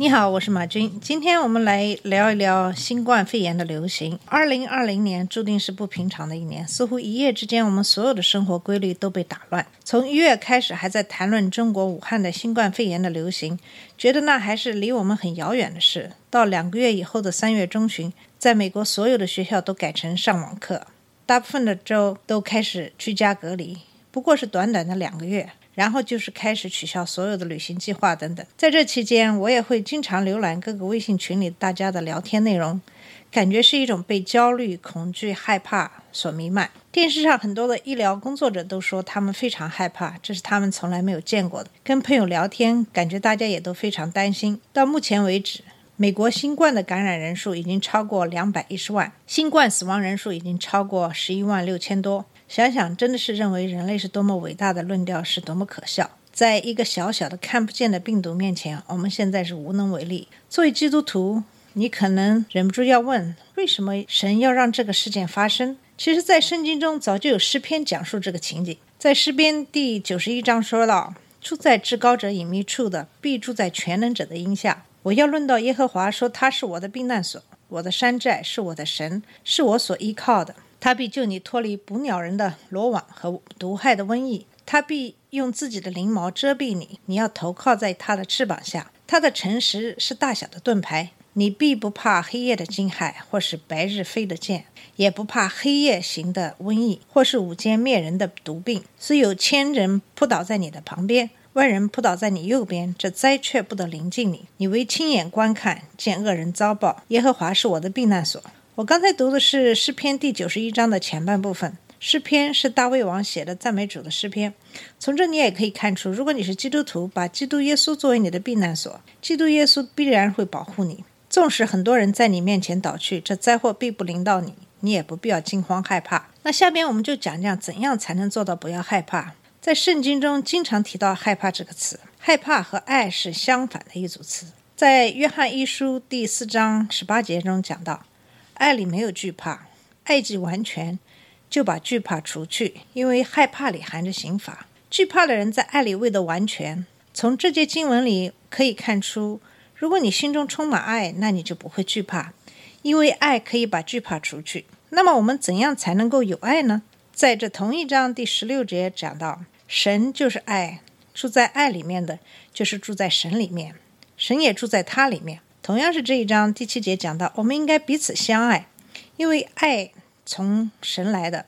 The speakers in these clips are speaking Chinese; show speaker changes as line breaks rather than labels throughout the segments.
你好，我是马军。今天我们来聊一聊新冠肺炎的流行。二零二零年注定是不平常的一年，似乎一夜之间，我们所有的生活规律都被打乱。从一月开始，还在谈论中国武汉的新冠肺炎的流行，觉得那还是离我们很遥远的事。到两个月以后的三月中旬，在美国所有的学校都改成上网课，大部分的州都开始居家隔离，不过是短短的两个月。然后就是开始取消所有的旅行计划等等。在这期间，我也会经常浏览各个微信群里大家的聊天内容，感觉是一种被焦虑、恐惧、害怕所弥漫。电视上很多的医疗工作者都说他们非常害怕，这是他们从来没有见过的。跟朋友聊天，感觉大家也都非常担心。到目前为止，美国新冠的感染人数已经超过两百一十万，新冠死亡人数已经超过十一万六千多。想想，真的是认为人类是多么伟大的论调，是多么可笑。在一个小小的看不见的病毒面前，我们现在是无能为力。作为基督徒，你可能忍不住要问：为什么神要让这个事件发生？其实，在圣经中早就有诗篇讲述这个情景。在诗篇第九十一章说到：“住在至高者隐秘处的，必住在全能者的荫下。”我要论到耶和华，说他是我的避难所，我的山寨，是我的神，是我所依靠的。他必救你脱离捕鸟人的罗网和毒害的瘟疫，他必用自己的翎毛遮蔽你，你要投靠在他的翅膀下。他的诚实是大小的盾牌，你必不怕黑夜的惊骇，或是白日飞的箭，也不怕黑夜行的瘟疫，或是午间灭人的毒病。虽有千人扑倒在你的旁边，万人扑倒在你右边，这灾却不得临近你。你为亲眼观看，见恶人遭报。耶和华是我的避难所。我刚才读的是诗篇第九十一章的前半部分。诗篇是大卫王写的赞美主的诗篇。从这你也可以看出，如果你是基督徒，把基督耶稣作为你的避难所，基督耶稣必然会保护你。纵使很多人在你面前倒去，这灾祸必不临到你，你也不必要惊慌害怕。那下边我们就讲讲怎样才能做到不要害怕。在圣经中经常提到“害怕”这个词，害怕和爱是相反的一组词。在约翰一书第四章十八节中讲到。爱里没有惧怕，爱既完全，就把惧怕除去，因为害怕里含着刑罚。惧怕的人在爱里未得完全。从这节经文里可以看出，如果你心中充满爱，那你就不会惧怕，因为爱可以把惧怕除去。那么我们怎样才能够有爱呢？在这同一章第十六节讲到，神就是爱，住在爱里面的，就是住在神里面，神也住在他里面。同样是这一章第七节讲到，我们应该彼此相爱，因为爱从神来的。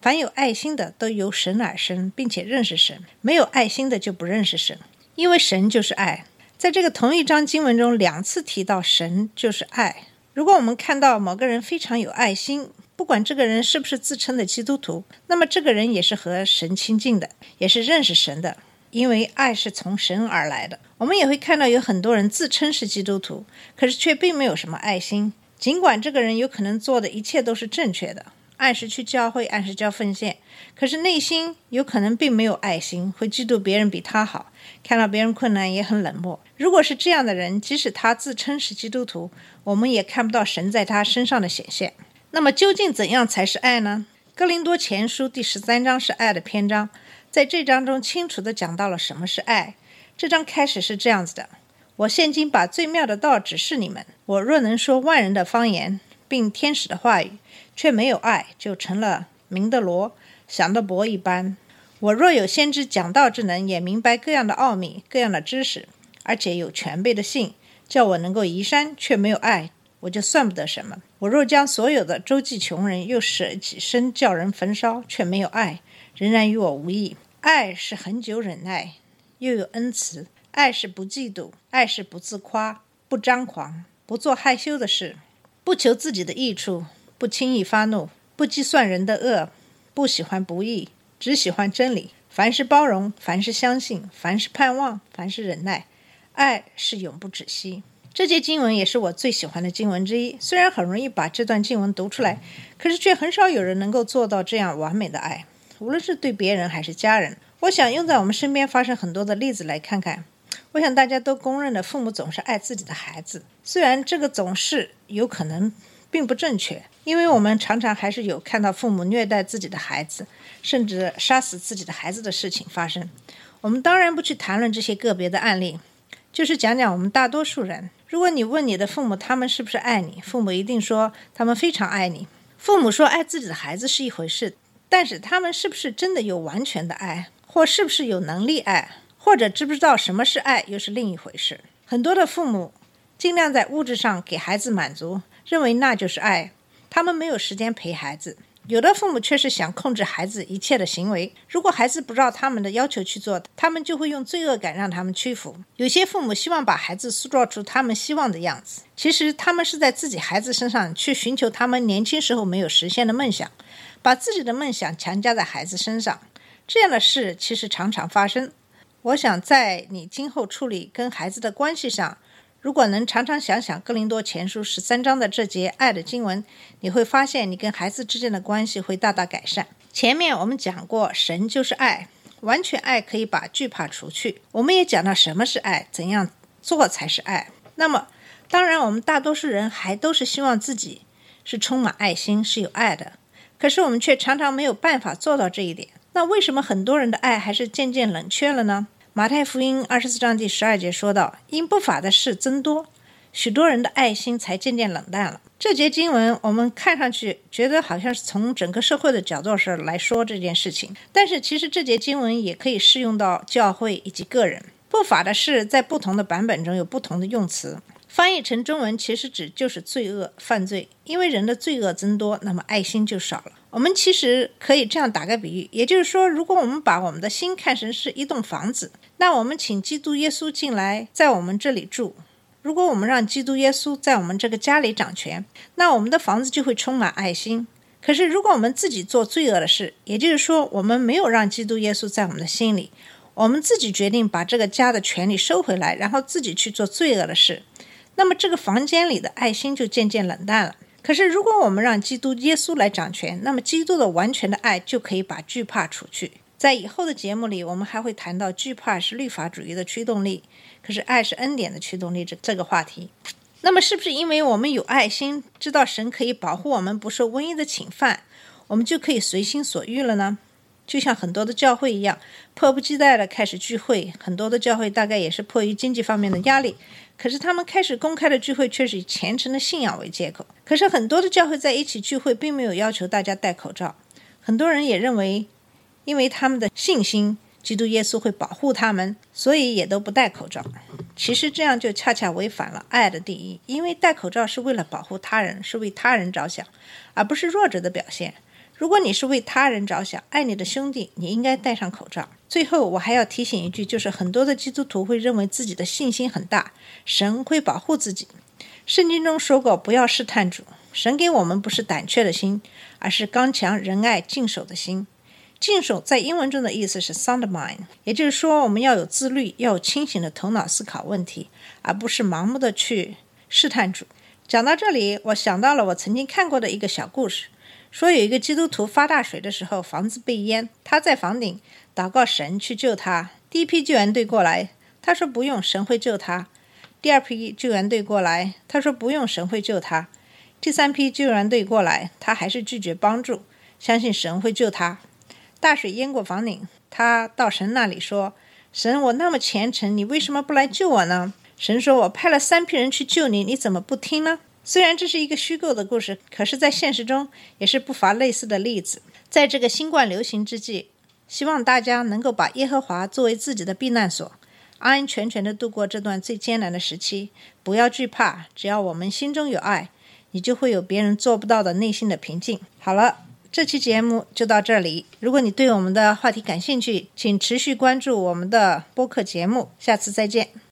凡有爱心的，都由神而生，并且认识神；没有爱心的，就不认识神，因为神就是爱。在这个同一章经文中，两次提到神就是爱。如果我们看到某个人非常有爱心，不管这个人是不是自称的基督徒，那么这个人也是和神亲近的，也是认识神的。因为爱是从神而来的，我们也会看到有很多人自称是基督徒，可是却并没有什么爱心。尽管这个人有可能做的一切都是正确的，按时去教会，按时交奉献，可是内心有可能并没有爱心，会嫉妒别人比他好，看到别人困难也很冷漠。如果是这样的人，即使他自称是基督徒，我们也看不到神在他身上的显现。那么究竟怎样才是爱呢？哥林多前书第十三章是爱的篇章。在这章中清楚地讲到了什么是爱。这章开始是这样子的：我现今把最妙的道指示你们。我若能说万人的方言，并天使的话语，却没有爱，就成了明的罗，想的博一般。我若有先知讲道之能，也明白各样的奥秘、各样的知识，而且有全备的信，叫我能够移山，却没有爱，我就算不得什么。我若将所有的周济穷人，又舍己身叫人焚烧，却没有爱，仍然与我无异。爱是恒久忍耐，又有恩慈；爱是不嫉妒；爱是不自夸，不张狂，不做害羞的事，不求自己的益处，不轻易发怒，不计算人的恶，不喜欢不义，只喜欢真理。凡是包容，凡是相信，凡是盼望，凡是忍耐。爱是永不止息。这节经文也是我最喜欢的经文之一。虽然很容易把这段经文读出来，可是却很少有人能够做到这样完美的爱，无论是对别人还是家人。我想用在我们身边发生很多的例子来看看。我想大家都公认的，父母总是爱自己的孩子，虽然这个总是有可能并不正确，因为我们常常还是有看到父母虐待自己的孩子，甚至杀死自己的孩子的事情发生。我们当然不去谈论这些个别的案例，就是讲讲我们大多数人。如果你问你的父母，他们是不是爱你？父母一定说他们非常爱你。父母说爱自己的孩子是一回事，但是他们是不是真的有完全的爱，或是不是有能力爱，或者知不知道什么是爱，又是另一回事。很多的父母尽量在物质上给孩子满足，认为那就是爱，他们没有时间陪孩子。有的父母却是想控制孩子一切的行为，如果孩子不照他们的要求去做，他们就会用罪恶感让他们屈服。有些父母希望把孩子塑造出他们希望的样子，其实他们是在自己孩子身上去寻求他们年轻时候没有实现的梦想，把自己的梦想强加在孩子身上。这样的事其实常常发生。我想在你今后处理跟孩子的关系上。如果能常常想想《哥林多前书》十三章的这节爱的经文，你会发现你跟孩子之间的关系会大大改善。前面我们讲过，神就是爱，完全爱可以把惧怕除去。我们也讲到什么是爱，怎样做才是爱。那么，当然我们大多数人还都是希望自己是充满爱心、是有爱的，可是我们却常常没有办法做到这一点。那为什么很多人的爱还是渐渐冷却了呢？马太福音二十四章第十二节说道：“因不法的事增多，许多人的爱心才渐渐冷淡了。”这节经文我们看上去觉得好像是从整个社会的角度上来说这件事情，但是其实这节经文也可以适用到教会以及个人。不法的事在不同的版本中有不同的用词。翻译成中文其实指就是罪恶、犯罪，因为人的罪恶增多，那么爱心就少了。我们其实可以这样打个比喻，也就是说，如果我们把我们的心看成是一栋房子，那我们请基督耶稣进来，在我们这里住。如果我们让基督耶稣在我们这个家里掌权，那我们的房子就会充满爱心。可是，如果我们自己做罪恶的事，也就是说，我们没有让基督耶稣在我们的心里，我们自己决定把这个家的权利收回来，然后自己去做罪恶的事。那么这个房间里的爱心就渐渐冷淡了。可是，如果我们让基督耶稣来掌权，那么基督的完全的爱就可以把惧怕除去。在以后的节目里，我们还会谈到惧怕是律法主义的驱动力，可是爱是恩典的驱动力这这个话题。那么，是不是因为我们有爱心，知道神可以保护我们不受瘟疫的侵犯，我们就可以随心所欲了呢？就像很多的教会一样，迫不及待地开始聚会。很多的教会大概也是迫于经济方面的压力。可是他们开始公开的聚会，却是以虔诚的信仰为借口。可是很多的教会在一起聚会，并没有要求大家戴口罩。很多人也认为，因为他们的信心，基督耶稣会保护他们，所以也都不戴口罩。其实这样就恰恰违反了爱的定义，因为戴口罩是为了保护他人，是为他人着想，而不是弱者的表现。如果你是为他人着想，爱你的兄弟，你应该戴上口罩。最后，我还要提醒一句，就是很多的基督徒会认为自己的信心很大，神会保护自己。圣经中说过，不要试探主。神给我们不是胆怯的心，而是刚强、仁爱、敬守的心。敬守在英文中的意思是 sound mind，也就是说，我们要有自律，要有清醒的头脑思考问题，而不是盲目的去试探主。讲到这里，我想到了我曾经看过的一个小故事。说有一个基督徒发大水的时候，房子被淹，他在房顶祷告神去救他。第一批救援队过来，他说不用，神会救他。第二批救援队过来，他说不用，神会救他。第三批救援队过来，他还是拒绝帮助，相信神会救他。大水淹过房顶，他到神那里说：“神，我那么虔诚，你为什么不来救我呢？”神说：“我派了三批人去救你，你怎么不听呢？”虽然这是一个虚构的故事，可是，在现实中也是不乏类似的例子。在这个新冠流行之际，希望大家能够把耶和华作为自己的避难所，安安全全的度过这段最艰难的时期。不要惧怕，只要我们心中有爱，你就会有别人做不到的内心的平静。好了，这期节目就到这里。如果你对我们的话题感兴趣，请持续关注我们的播客节目。下次再见。